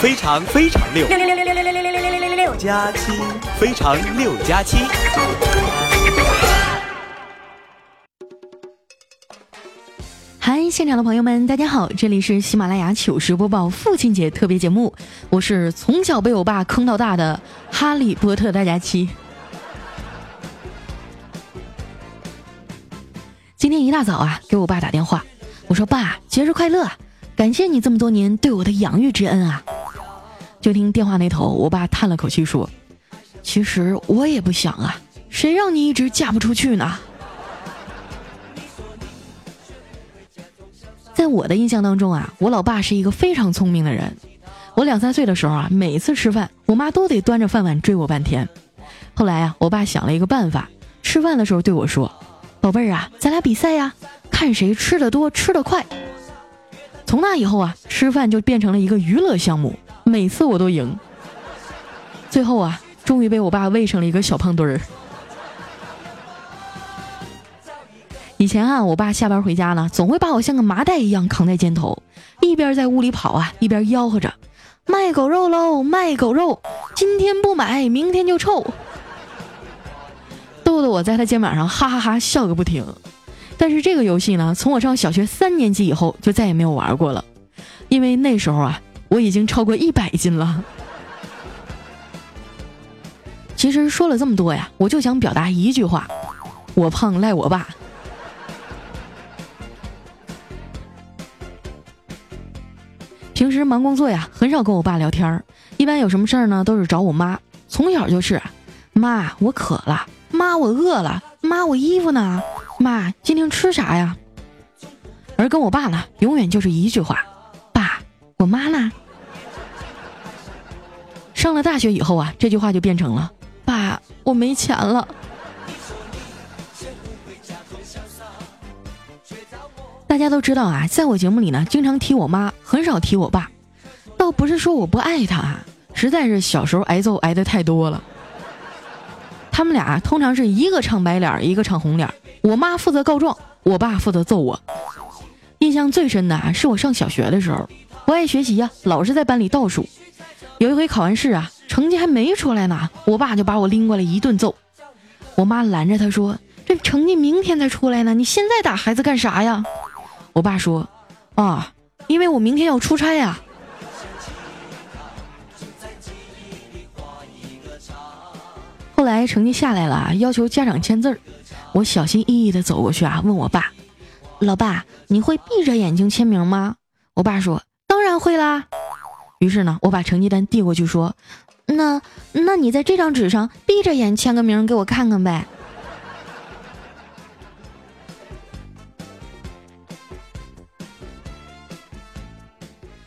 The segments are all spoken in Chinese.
非常非常六六六六六六六六六六六六六六加七，非常六加七。嗨，现场的朋友们，大家好，这里是喜马拉雅糗事播报父亲节特别节目，我是从小被我爸坑到大的哈利波特大家期。今天一大早啊，给我爸打电话，我说爸，节日快乐，感谢你这么多年对我的养育之恩啊。就听电话那头，我爸叹了口气说：“其实我也不想啊，谁让你一直嫁不出去呢？”在我的印象当中啊，我老爸是一个非常聪明的人。我两三岁的时候啊，每次吃饭，我妈都得端着饭碗追我半天。后来啊，我爸想了一个办法，吃饭的时候对我说：“宝贝儿啊，咱俩比赛呀，看谁吃的多，吃的快。”从那以后啊，吃饭就变成了一个娱乐项目。每次我都赢，最后啊，终于被我爸喂成了一个小胖墩儿。以前啊，我爸下班回家呢，总会把我像个麻袋一样扛在肩头，一边在屋里跑啊，一边吆喝着：“卖狗肉喽，卖狗肉！今天不买，明天就臭。”逗得我在他肩膀上哈哈哈笑个不停。但是这个游戏呢，从我上小学三年级以后就再也没有玩过了，因为那时候啊。我已经超过一百斤了。其实说了这么多呀，我就想表达一句话：我胖赖我爸。平时忙工作呀，很少跟我爸聊天儿，一般有什么事儿呢，都是找我妈。从小就是，妈我渴了，妈我饿了，妈我衣服呢，妈今天吃啥呀？而跟我爸呢，永远就是一句话。我妈呢？上了大学以后啊，这句话就变成了：“爸，我没钱了。”大家都知道啊，在我节目里呢，经常提我妈，很少提我爸。倒不是说我不爱他啊，实在是小时候挨揍挨的太多了。他们俩通常是一个唱白脸，一个唱红脸。我妈负责告状，我爸负责揍我。印象最深的啊，是我上小学的时候。不爱学习呀，老是在班里倒数。有一回考完试啊，成绩还没出来呢，我爸就把我拎过来一顿揍。我妈拦着他说：“这成绩明天才出来呢，你现在打孩子干啥呀？”我爸说：“啊，因为我明天要出差呀。”后来成绩下来了，要求家长签字儿。我小心翼翼的走过去啊，问我爸：“老爸，你会闭着眼睛签名吗？”我爸说。当然会啦。于是呢，我把成绩单递过去，说：“那那你在这张纸上闭着眼签个名给我看看呗。”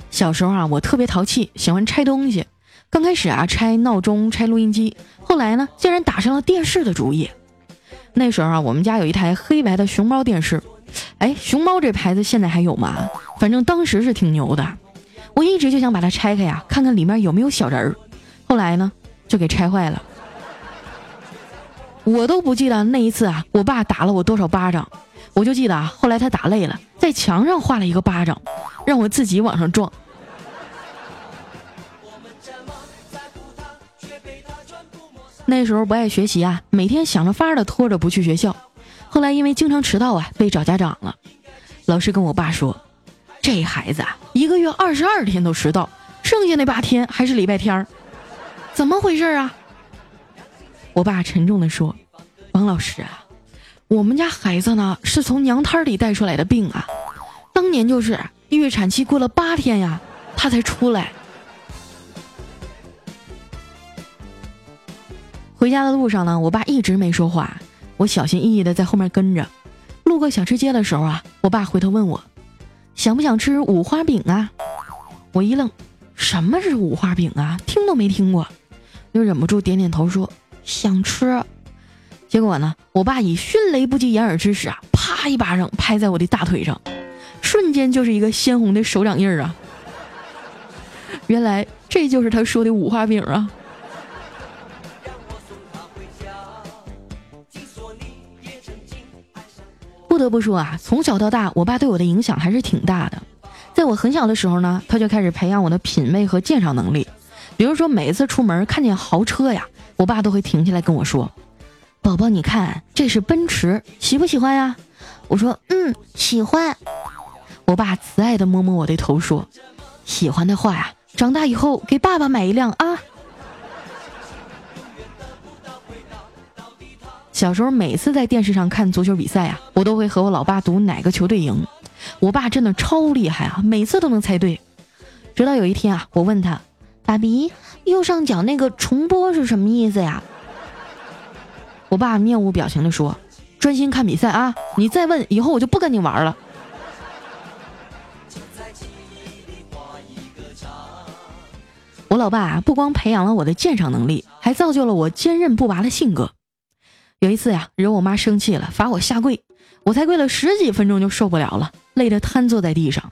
小时候啊，我特别淘气，喜欢拆东西。刚开始啊，拆闹钟、拆录音机，后来呢，竟然打上了电视的主意。那时候啊，我们家有一台黑白的熊猫电视。哎，熊猫这牌子现在还有吗？反正当时是挺牛的。我一直就想把它拆开呀，看看里面有没有小人儿。后来呢，就给拆坏了。我都不记得那一次啊，我爸打了我多少巴掌，我就记得啊，后来他打累了，在墙上画了一个巴掌，让我自己往上撞。那时候不爱学习啊，每天想着法的拖着不去学校。后来因为经常迟到啊，被找家长了。老师跟我爸说。这孩子啊，一个月二十二天都迟到，剩下那八天还是礼拜天儿，怎么回事啊？我爸沉重的说：“王老师啊，我们家孩子呢是从娘胎里带出来的病啊，当年就是预产期过了八天呀，他才出来。”回家的路上呢，我爸一直没说话，我小心翼翼的在后面跟着。路过小吃街的时候啊，我爸回头问我。想不想吃五花饼啊？我一愣，什么是五花饼啊？听都没听过，又忍不住点点头说想吃。结果呢，我爸以迅雷不及掩耳之势啊，啪一巴掌拍在我的大腿上，瞬间就是一个鲜红的手掌印儿啊！原来这就是他说的五花饼啊！不得不说啊，从小到大，我爸对我的影响还是挺大的。在我很小的时候呢，他就开始培养我的品味和鉴赏能力。比如说，每次出门看见豪车呀，我爸都会停下来跟我说：“宝宝，你看这是奔驰，喜不喜欢呀？”我说：“嗯，喜欢。”我爸慈爱的摸摸我的头说：“喜欢的话呀，长大以后给爸爸买一辆啊。”小时候每次在电视上看足球比赛呀，我都会和我老爸赌哪个球队赢。我爸真的超厉害啊，每次都能猜对。直到有一天啊，我问他：“爸比，右上角那个重播是什么意思呀？”我爸面无表情地说：“专心看比赛啊，你再问，以后我就不跟你玩了。”我老爸啊，不光培养了我的鉴赏能力，还造就了我坚韧不拔的性格。有一次呀，惹我妈生气了，罚我下跪，我才跪了十几分钟就受不了了，累得瘫坐在地上。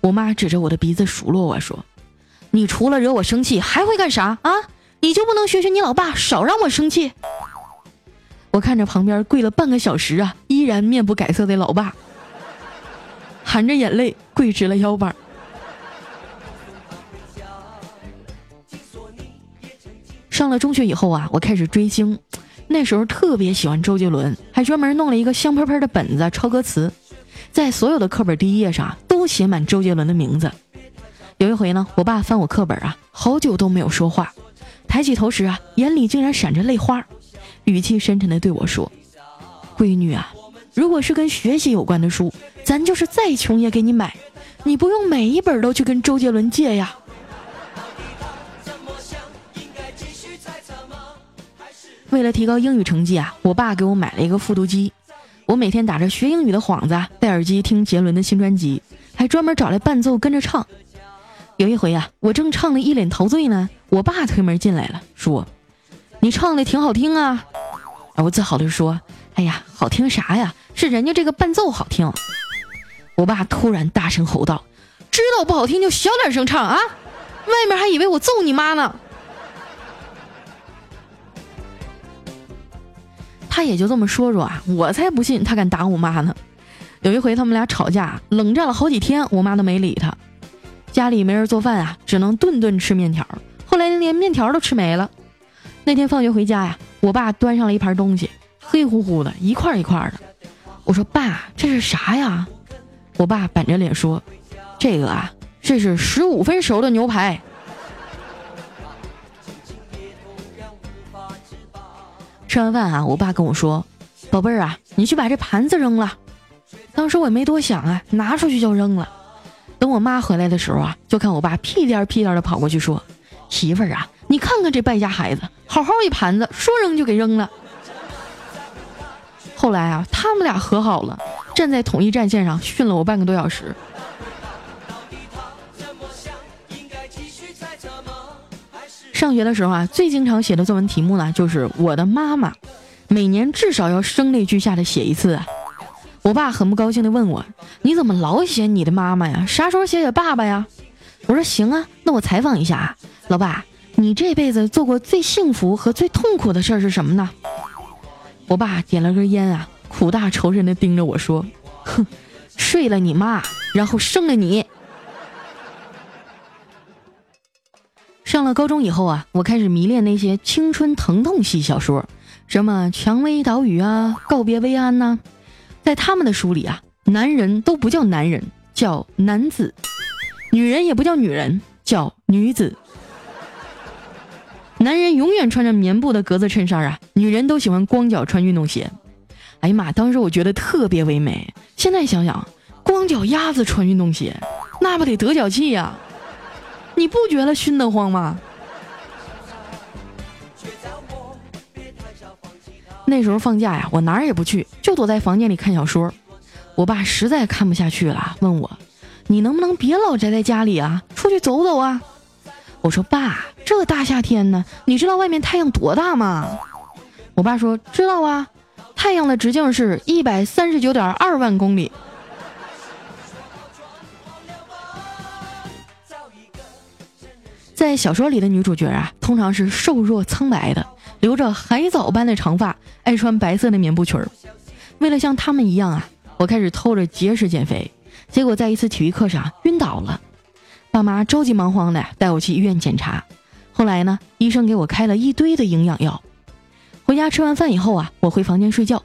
我妈指着我的鼻子数落我说：“你除了惹我生气，还会干啥啊？你就不能学学你老爸，少让我生气？”我看着旁边跪了半个小时啊，依然面不改色的老爸，含着眼泪跪直了腰板。上了中学以后啊，我开始追星。那时候特别喜欢周杰伦，还专门弄了一个香喷喷的本子抄歌词，在所有的课本第一页上都写满周杰伦的名字。有一回呢，我爸翻我课本啊，好久都没有说话，抬起头时啊，眼里竟然闪着泪花，语气深沉地对我说：“闺女啊，如果是跟学习有关的书，咱就是再穷也给你买，你不用每一本都去跟周杰伦借呀。”为了提高英语成绩啊，我爸给我买了一个复读机。我每天打着学英语的幌子，戴耳机听杰伦的新专辑，还专门找来伴奏跟着唱。有一回啊，我正唱的一脸陶醉呢，我爸推门进来了，说：“你唱的挺好听啊。”我自豪的说：“哎呀，好听啥呀？是人家这个伴奏好听。”我爸突然大声吼道：“知道不好听就小点声唱啊！外面还以为我揍你妈呢。”他也就这么说说啊，我才不信他敢打我妈呢。有一回他们俩吵架，冷战了好几天，我妈都没理他。家里没人做饭啊，只能顿顿吃面条。后来连面条都吃没了。那天放学回家呀，我爸端上了一盘东西，黑乎乎的，一块一块的。我说：“爸，这是啥呀？”我爸板着脸说：“这个啊，这是十五分熟的牛排。”吃完饭啊，我爸跟我说：“宝贝儿啊，你去把这盘子扔了。”当时我也没多想啊，拿出去就扔了。等我妈回来的时候啊，就看我爸屁颠屁颠的跑过去说：“媳妇儿啊，你看看这败家孩子，好好一盘子，说扔就给扔了。”后来啊，他们俩和好了，站在统一战线上训了我半个多小时。上学的时候啊，最经常写的作文题目呢，就是我的妈妈，每年至少要声泪俱下的写一次。我爸很不高兴的问我：“你怎么老写你的妈妈呀？啥时候写写爸爸呀？”我说：“行啊，那我采访一下啊，老爸，你这辈子做过最幸福和最痛苦的事儿是什么呢？”我爸点了根烟啊，苦大仇深的盯着我说：“哼，睡了你妈，然后生了你。”上了高中以后啊，我开始迷恋那些青春疼痛系小说，什么《蔷薇岛屿》啊，《告别薇安》呐。在他们的书里啊，男人都不叫男人，叫男子；女人也不叫女人，叫女子。男人永远穿着棉布的格子衬衫啊，女人都喜欢光脚穿运动鞋。哎呀妈，当时我觉得特别唯美。现在想想，光脚丫子穿运动鞋，那不得得脚气呀？你不觉得熏得慌吗？那时候放假呀，我哪儿也不去，就躲在房间里看小说。我爸实在看不下去了，问我：“你能不能别老宅在家里啊，出去走走啊？”我说：“爸，这大夏天呢，你知道外面太阳多大吗？”我爸说：“知道啊，太阳的直径是一百三十九点二万公里。”在小说里的女主角啊，通常是瘦弱苍白的，留着海藻般的长发，爱穿白色的棉布裙儿。为了像她们一样啊，我开始偷着节食减肥，结果在一次体育课上晕倒了，爸妈着急忙慌的带我去医院检查。后来呢，医生给我开了一堆的营养药。回家吃完饭以后啊，我回房间睡觉，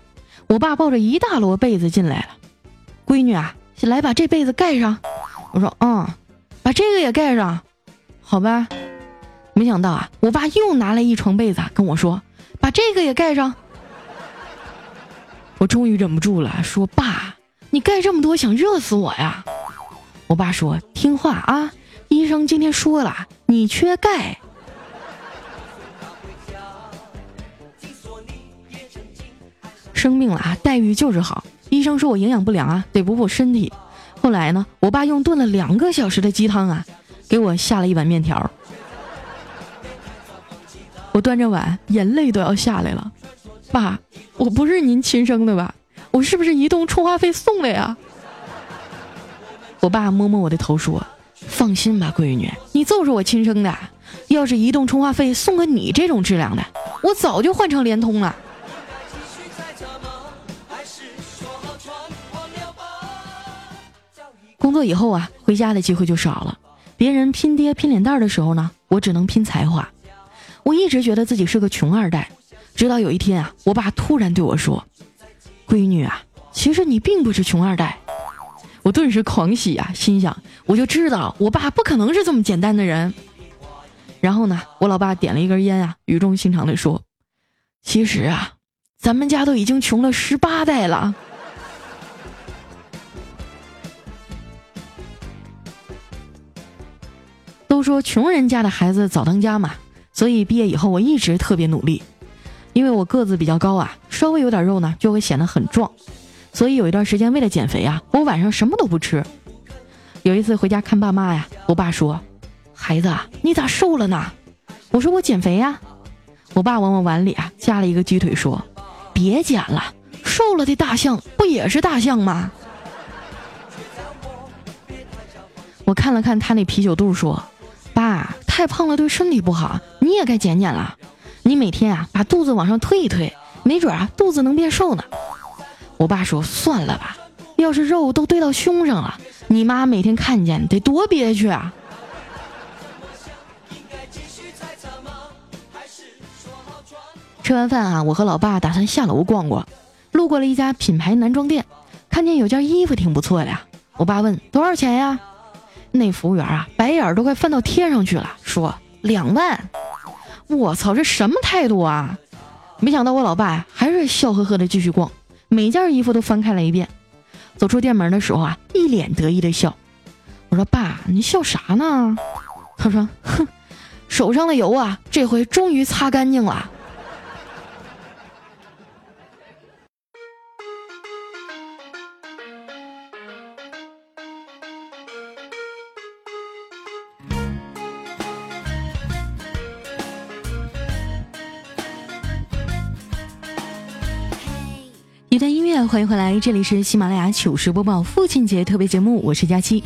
我爸抱着一大摞被子进来了。闺女啊，来把这被子盖上。我说嗯，把这个也盖上，好吧。没想到啊，我爸又拿来一床被子跟我说，把这个也盖上。我终于忍不住了，说爸，你盖这么多，想热死我呀？我爸说听话啊，医生今天说了，你缺钙。生病了啊，待遇就是好。医生说我营养不良啊，得补补身体。后来呢，我爸用炖了两个小时的鸡汤啊，给我下了一碗面条。我端着碗，眼泪都要下来了。爸，我不是您亲生的吧？我是不是移动充话费送的呀？我爸摸摸我的头说：“放心吧，闺女，你就是我亲生的。要是移动充话费送个你这种质量的，我早就换成联通了。”工作以后啊，回家的机会就少了。别人拼爹拼脸蛋的时候呢，我只能拼才华。我一直觉得自己是个穷二代，直到有一天啊，我爸突然对我说：“闺女啊，其实你并不是穷二代。”我顿时狂喜啊，心想我就知道我爸不可能是这么简单的人。然后呢，我老爸点了一根烟啊，语重心长地说：“其实啊，咱们家都已经穷了十八代了。”都说穷人家的孩子早当家嘛，所以毕业以后我一直特别努力。因为我个子比较高啊，稍微有点肉呢就会显得很壮，所以有一段时间为了减肥啊，我晚上什么都不吃。有一次回家看爸妈呀，我爸说：“孩子啊，你咋瘦了呢？”我说：“我减肥呀。”我爸往我碗里啊夹了一个鸡腿，说：“别减了，瘦了的大象不也是大象吗？”我看了看他那啤酒肚，说。爸，太胖了对身体不好，你也该减减了。你每天啊把肚子往上推一推，没准啊肚子能变瘦呢。我爸说算了吧，要是肉都堆到胸上了，你妈每天看见得多憋屈啊。吃完饭啊，我和老爸打算下楼逛逛，路过了一家品牌男装店，看见有件衣服挺不错的呀。我爸问多少钱呀？那服务员啊，白眼都快翻到天上去了，说两万。我操，这什么态度啊！没想到我老爸还是笑呵呵的继续逛，每件衣服都翻开了一遍。走出店门的时候啊，一脸得意的笑。我说爸，你笑啥呢？他说，哼，手上的油啊，这回终于擦干净了。欢迎回来，这里是喜马拉雅糗事播报父亲节特别节目，我是佳期。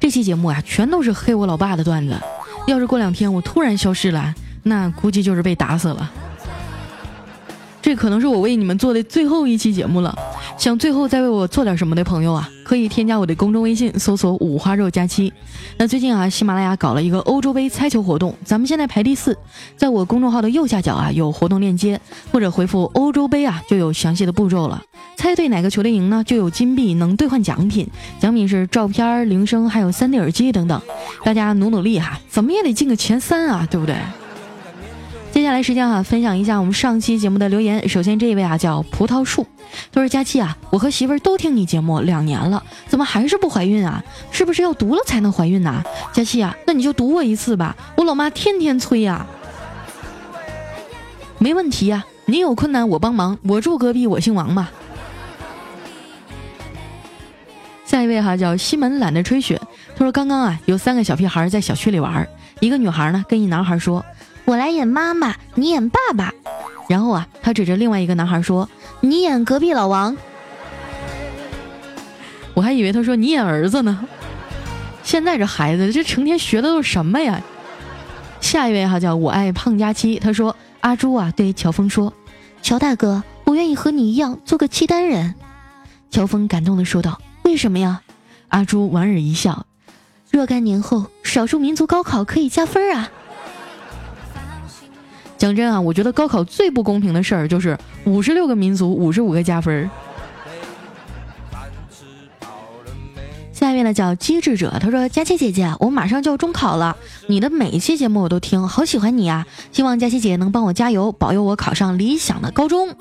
这期节目啊，全都是黑我老爸的段子。要是过两天我突然消失了，那估计就是被打死了。这可能是我为你们做的最后一期节目了。想最后再为我做点什么的朋友啊，可以添加我的公众微信，搜索“五花肉佳期”。那最近啊，喜马拉雅搞了一个欧洲杯猜球活动，咱们现在排第四，在我公众号的右下角啊有活动链接，或者回复“欧洲杯”啊就有详细的步骤了。猜对哪个球队赢呢，就有金币能兑换奖品，奖品是照片、铃声，还有 3D 耳机等等。大家努努力哈，怎么也得进个前三啊，对不对？接下来时间哈，分享一下我们上期节目的留言。首先这一位啊叫葡萄树，他说：“佳期啊，我和媳妇儿都听你节目两年了，怎么还是不怀孕啊？是不是要读了才能怀孕呢？佳期啊，那你就读我一次吧，我老妈天天催呀。没问题呀，你有困难我帮忙，我住隔壁，我姓王嘛。下一位哈叫西门懒得吹雪，他说刚刚啊有三个小屁孩在小区里玩，一个女孩呢跟一男孩说。”我来演妈妈，你演爸爸。然后啊，他指着另外一个男孩说：“你演隔壁老王。”我还以为他说你演儿子呢。现在这孩子这成天学的都是什么呀？下一位哈叫我爱胖佳期，他说阿朱啊对乔峰说：“乔大哥，我愿意和你一样做个契丹人。”乔峰感动的说道：“为什么呀？”阿朱莞尔一笑，若干年后少数民族高考可以加分啊。讲真啊，我觉得高考最不公平的事儿就是五十六个民族五十五个加分儿。下面呢叫机智者，他说：“佳琪姐姐，我马上就要中考了，你的每一期节目我都听，好喜欢你啊！希望佳琪姐能帮我加油，保佑我考上理想的高中。”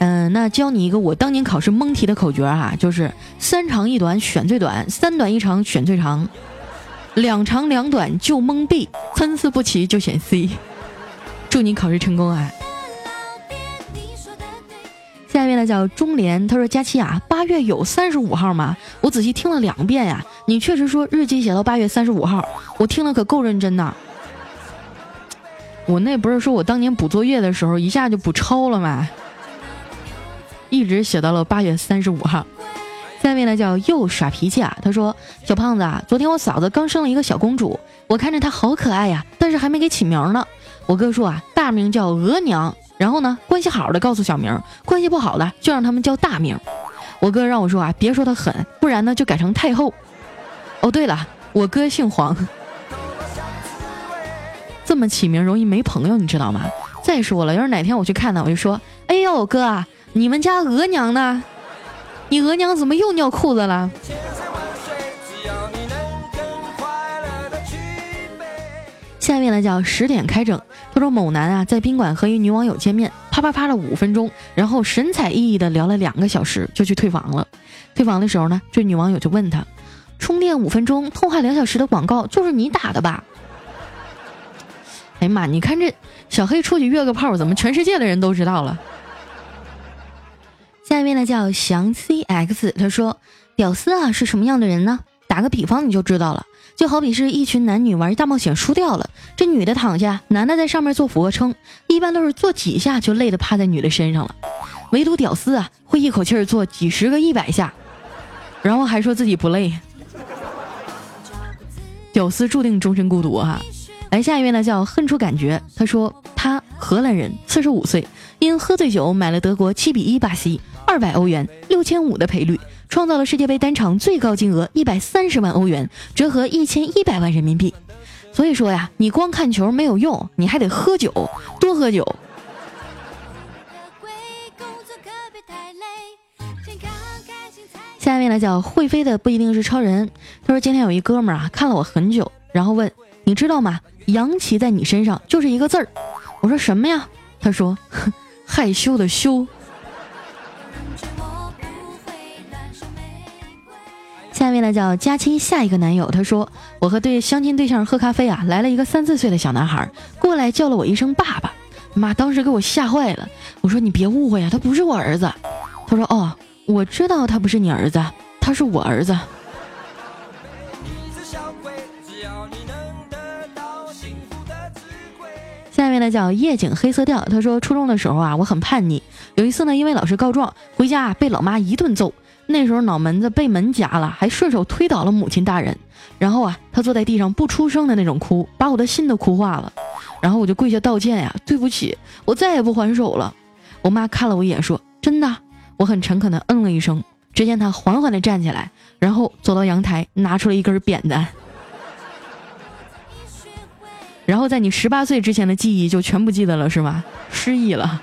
嗯，那教你一个我当年考试蒙题的口诀哈，就是三长一短选最短，三短一长选最长，两长两短就蒙 B，参差不齐就选 C。祝你考试成功啊！下面呢叫中联，他说：“佳期啊，八月有三十五号吗？我仔细听了两遍呀，你确实说日记写到八月三十五号，我听了可够认真的。我那不是说我当年补作业的时候一下就补超了吗？一直写到了八月三十五号。下面呢叫又耍脾气啊，他说：小胖子啊，昨天我嫂子刚生了一个小公主，我看着她好可爱呀，但是还没给起名呢。我哥说啊，大名叫额娘。”然后呢，关系好的告诉小名，关系不好的就让他们叫大名。我哥让我说啊，别说他狠，不然呢就改成太后。哦，对了，我哥姓黄。这么起名容易没朋友，你知道吗？再说了，要是哪天我去看他，我就说，哎呦哥啊，你们家额娘呢？你额娘怎么又尿裤子了？下面呢叫十点开整。他说某男啊在宾馆和一女网友见面，啪啪啪了五分钟，然后神采奕奕的聊了两个小时，就去退房了。退房的时候呢，这女网友就问他：“充电五分钟，通话两小时的广告就是你打的吧？”哎呀妈，你看这小黑出去约个炮，怎么全世界的人都知道了？下面呢叫祥 cx，他说：“屌丝啊是什么样的人呢？打个比方你就知道了。”就好比是一群男女玩大冒险输掉了，这女的躺下，男的在上面做俯卧撑，一般都是做几下就累得趴在女的身上了，唯独屌丝啊会一口气儿做几十个一百下，然后还说自己不累。屌丝注定终身孤独哈。来下一位呢叫恨出感觉，他说他荷兰人，四十五岁，因喝醉酒买了德国七比一巴西，二百欧元，六千五的赔率。创造了世界杯单场最高金额一百三十万欧元，折合一千一百万人民币。所以说呀，你光看球没有用，你还得喝酒，多喝酒。下面呢叫会飞的不一定是超人。他说今天有一哥们儿啊看了我很久，然后问你知道吗？洋气在你身上就是一个字儿。我说什么呀？他说害羞的羞。下面呢叫佳期下一个男友，他说我和对相亲对象喝咖啡啊，来了一个三四岁的小男孩，过来叫了我一声爸爸，妈当时给我吓坏了。我说你别误会呀，他不是我儿子。他说哦，我知道他不是你儿子，他是我儿子。下面呢叫夜景黑色调，他说初中的时候啊，我很叛逆，有一次呢，因为老师告状，回家被老妈一顿揍。那时候脑门子被门夹了，还顺手推倒了母亲大人，然后啊，他坐在地上不出声的那种哭，把我的心都哭化了。然后我就跪下道歉呀，对不起，我再也不还手了。我妈看了我一眼，说：“真的。”我很诚恳的嗯了一声。只见他缓缓的站起来，然后走到阳台，拿出了一根扁担。然后在你十八岁之前的记忆就全不记得了是吗？失忆了。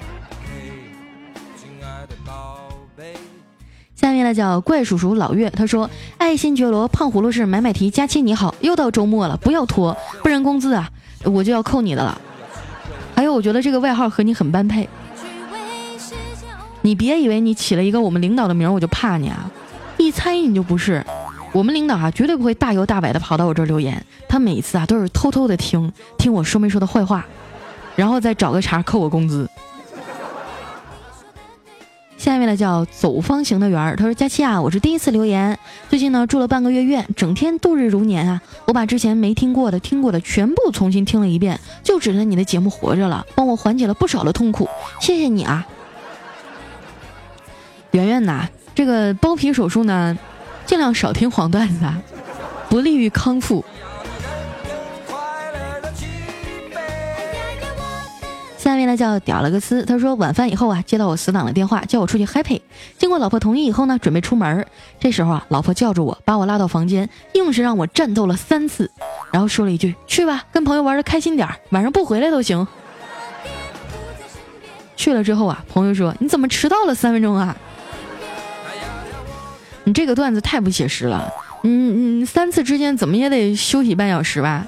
下面呢叫怪叔叔老岳，他说：“爱新觉罗胖葫芦是买买提佳期你好，又到周末了，不要拖，不然工资啊我就要扣你的了。还有，我觉得这个外号和你很般配，你别以为你起了一个我们领导的名我就怕你啊，一猜你就不是。我们领导啊绝对不会大摇大摆的跑到我这儿留言，他每次啊都是偷偷的听听我说没说的坏话，然后再找个茬扣我工资。”下面呢叫走方形的圆儿，他说：“佳期啊，我是第一次留言。最近呢住了半个月院，整天度日如年啊。我把之前没听过的、听过的全部重新听了一遍，就指着你的节目活着了，帮我缓解了不少的痛苦。谢谢你啊，圆圆呐。这个包皮手术呢，尽量少听黄段子，不利于康复。”下面呢叫屌了个丝，他说晚饭以后啊，接到我死党的电话，叫我出去 happy。经过老婆同意以后呢，准备出门。这时候啊，老婆叫住我，把我拉到房间，硬是让我战斗了三次，然后说了一句：“去吧，跟朋友玩的开心点，晚上不回来都行。”去了之后啊，朋友说：“你怎么迟到了三分钟啊？你这个段子太不写实了。嗯嗯，三次之间怎么也得休息半小时吧？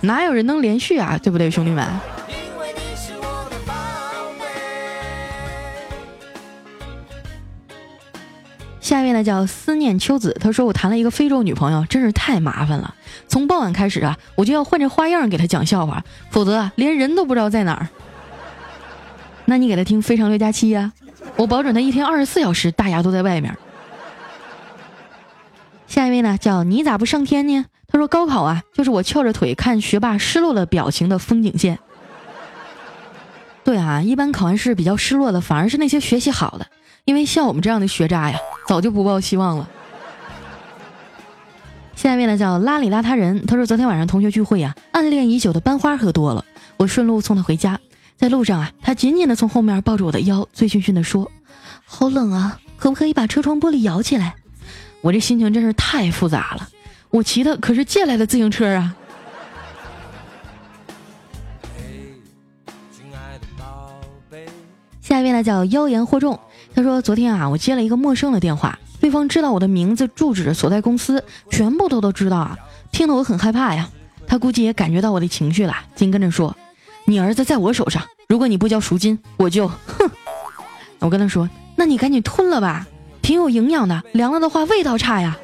哪有人能连续啊？对不对，兄弟们？”下面呢叫思念秋子，他说我谈了一个非洲女朋友，真是太麻烦了。从傍晚开始啊，我就要换着花样给她讲笑话，否则啊，连人都不知道在哪儿。那你给她听《非常六加七》呀，我保准她一天二十四小时大牙都在外面。下一位呢叫你咋不上天呢？他说高考啊，就是我翘着腿看学霸失落的表情的风景线。对啊，一般考完试比较失落的，反而是那些学习好的。因为像我们这样的学渣呀，早就不抱希望了。下一位呢叫邋里邋遢人，他说昨天晚上同学聚会呀，暗恋已久的班花喝多了，我顺路送他回家，在路上啊，他紧紧的从后面抱着我的腰，醉醺醺的说：“好冷啊，可不可以把车窗玻璃摇起来？”我这心情真是太复杂了，我骑的可是借来的自行车啊。下一位呢叫妖言惑众。他说：“昨天啊，我接了一个陌生的电话，对方知道我的名字、住址、所在公司，全部都都知道啊，听得我很害怕呀。他估计也感觉到我的情绪了，紧跟着说：‘你儿子在我手上，如果你不交赎金，我就哼。’我跟他说：‘那你赶紧吞了吧，挺有营养的，凉了的话味道差呀。’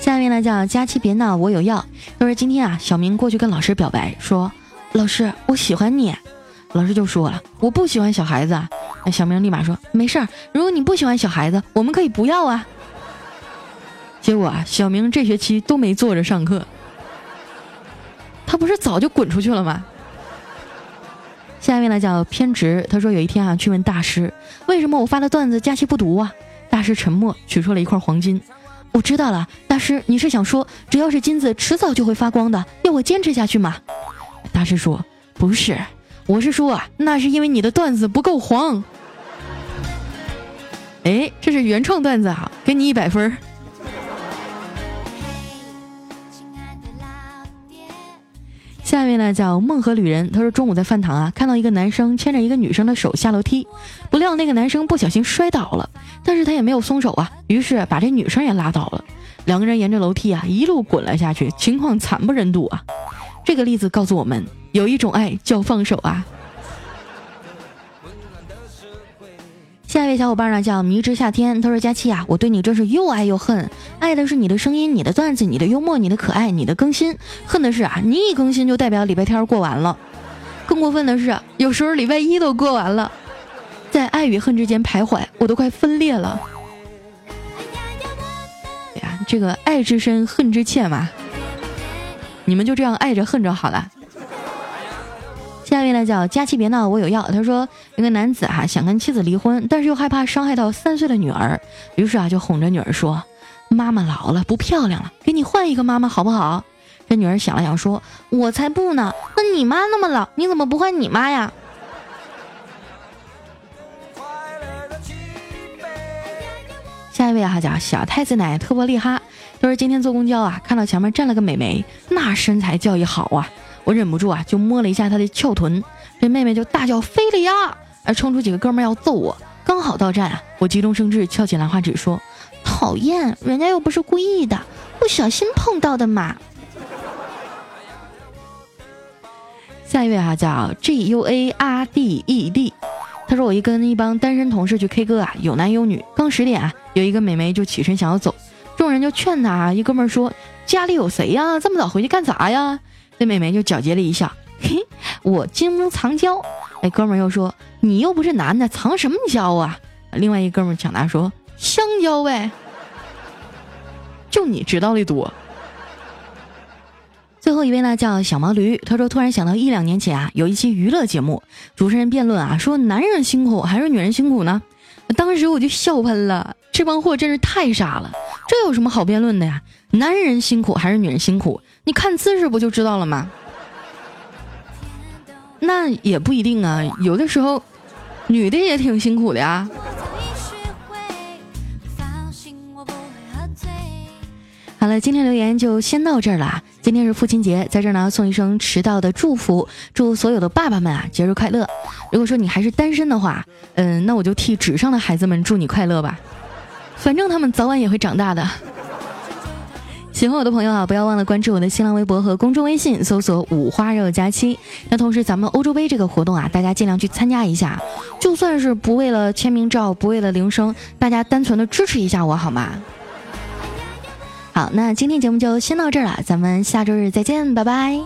下面呢叫佳期别闹，我有药。他说今天啊，小明过去跟老师表白说。”老师，我喜欢你。老师就说了，我不喜欢小孩子。那小明立马说，没事儿，如果你不喜欢小孩子，我们可以不要啊。结果啊，小明这学期都没坐着上课。他不是早就滚出去了吗？下面呢叫偏执，他说有一天啊，去问大师，为什么我发的段子佳期不读啊？大师沉默，取出了一块黄金。我知道了，大师，你是想说，只要是金子，迟早就会发光的，要我坚持下去吗？大师说：“不是，我是说啊，那是因为你的段子不够黄。”哎，这是原创段子啊，给你一百分儿。下面呢叫梦河旅人，他说中午在饭堂啊，看到一个男生牵着一个女生的手下楼梯，不料那个男生不小心摔倒了，但是他也没有松手啊，于是把这女生也拉倒了，两个人沿着楼梯啊一路滚了下去，情况惨不忍睹啊。这个例子告诉我们，有一种爱叫放手啊。下一位小伙伴呢叫迷之夏天，他说：“佳期啊，我对你真是又爱又恨，爱的是你的声音、你的段子、你的幽默、你的可爱、你的更新；恨的是啊，你一更新就代表礼拜天过完了。更过分的是，有时候礼拜一都过完了，在爱与恨之间徘徊，我都快分裂了。哎呀，这个爱之深，恨之切嘛。”你们就这样爱着恨着好了。下一位呢叫佳期别闹，我有药。他说，一个男子哈想跟妻子离婚，但是又害怕伤害到三岁的女儿，于是啊就哄着女儿说：“妈妈老了不漂亮了，给你换一个妈妈好不好？”这女儿想了想说：“我才不呢！那你妈那么老，你怎么不换你妈呀？”下一位哈叫小太子奶特波利哈。就是今天坐公交啊，看到前面站了个美眉，那身材叫一好啊，我忍不住啊就摸了一下她的翘臀，这妹妹就大叫非礼啊，而冲出几个哥们要揍我。刚好到站啊，我急中生智，翘起兰花指说：“讨厌，人家又不是故意的，不小心碰到的嘛。”下一位啊叫 G U A R D E D，他说我一跟一帮单身同事去 K 歌啊，有男有女，刚十点啊，有一个美眉就起身想要走。人就劝他，一哥们说：“家里有谁呀？这么早回去干啥呀？”这美眉就狡黠了一笑：“嘿，我金屋藏娇。”哎，哥们又说：“你又不是男的，藏什么娇啊？”另外一哥们抢答说：“香蕉呗。”就你知道的多。最后一位呢，叫小毛驴，他说：“突然想到一两年前啊，有一期娱乐节目，主持人辩论啊，说男人辛苦还是女人辛苦呢？当时我就笑喷了，这帮货真是太傻了。”这有什么好辩论的呀？男人辛苦还是女人辛苦？你看姿势不就知道了吗？那也不一定啊，有的时候女的也挺辛苦的呀。好了，今天留言就先到这儿了。今天是父亲节，在这儿呢送一声迟到的祝福，祝所有的爸爸们啊节日快乐。如果说你还是单身的话，嗯，那我就替纸上的孩子们祝你快乐吧，反正他们早晚也会长大的。喜欢我的朋友啊，不要忘了关注我的新浪微博和公众微信，搜索“五花肉佳期”。那同时，咱们欧洲杯这个活动啊，大家尽量去参加一下，就算是不为了签名照，不为了铃声，大家单纯的支持一下我好吗？好，那今天节目就先到这儿了，咱们下周日再见，拜拜。